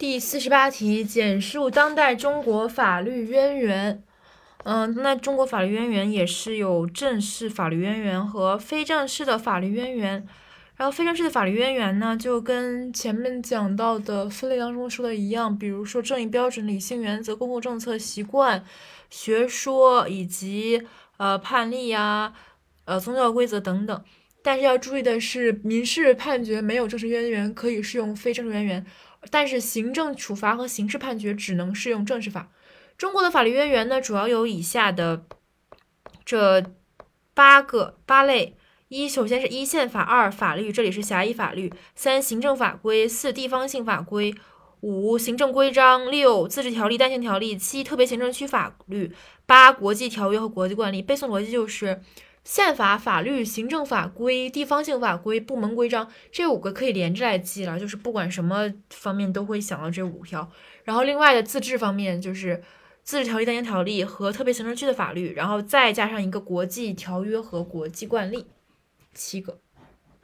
第四十八题，简述当代中国法律渊源。嗯，那中国法律渊源也是有正式法律渊源和非正式的法律渊源。然后非正式的法律渊源呢，就跟前面讲到的分类当中说的一样，比如说正义标准、理性原则、公共政策、习惯、学说以及呃判例呀、呃宗教规则等等。但是要注意的是，民事判决没有正式渊源，可以适用非正式渊源。但是行政处罚和刑事判决只能适用正式法。中国的法律渊源呢，主要有以下的这八个八类：一，首先是一宪法；二，法律，这里是狭义法律；三，行政法规；四，地方性法规；五，行政规章；六，自治条例、单行条例；七，特别行政区法律；八，国际条约和国际惯例。背诵逻辑就是。宪法、法律、行政法规、地方性法规、部门规章，这五个可以连着来记了，就是不管什么方面都会想到这五条。然后另外的自治方面，就是自治条例、单行条例和特别行政区的法律，然后再加上一个国际条约和国际惯例，七个。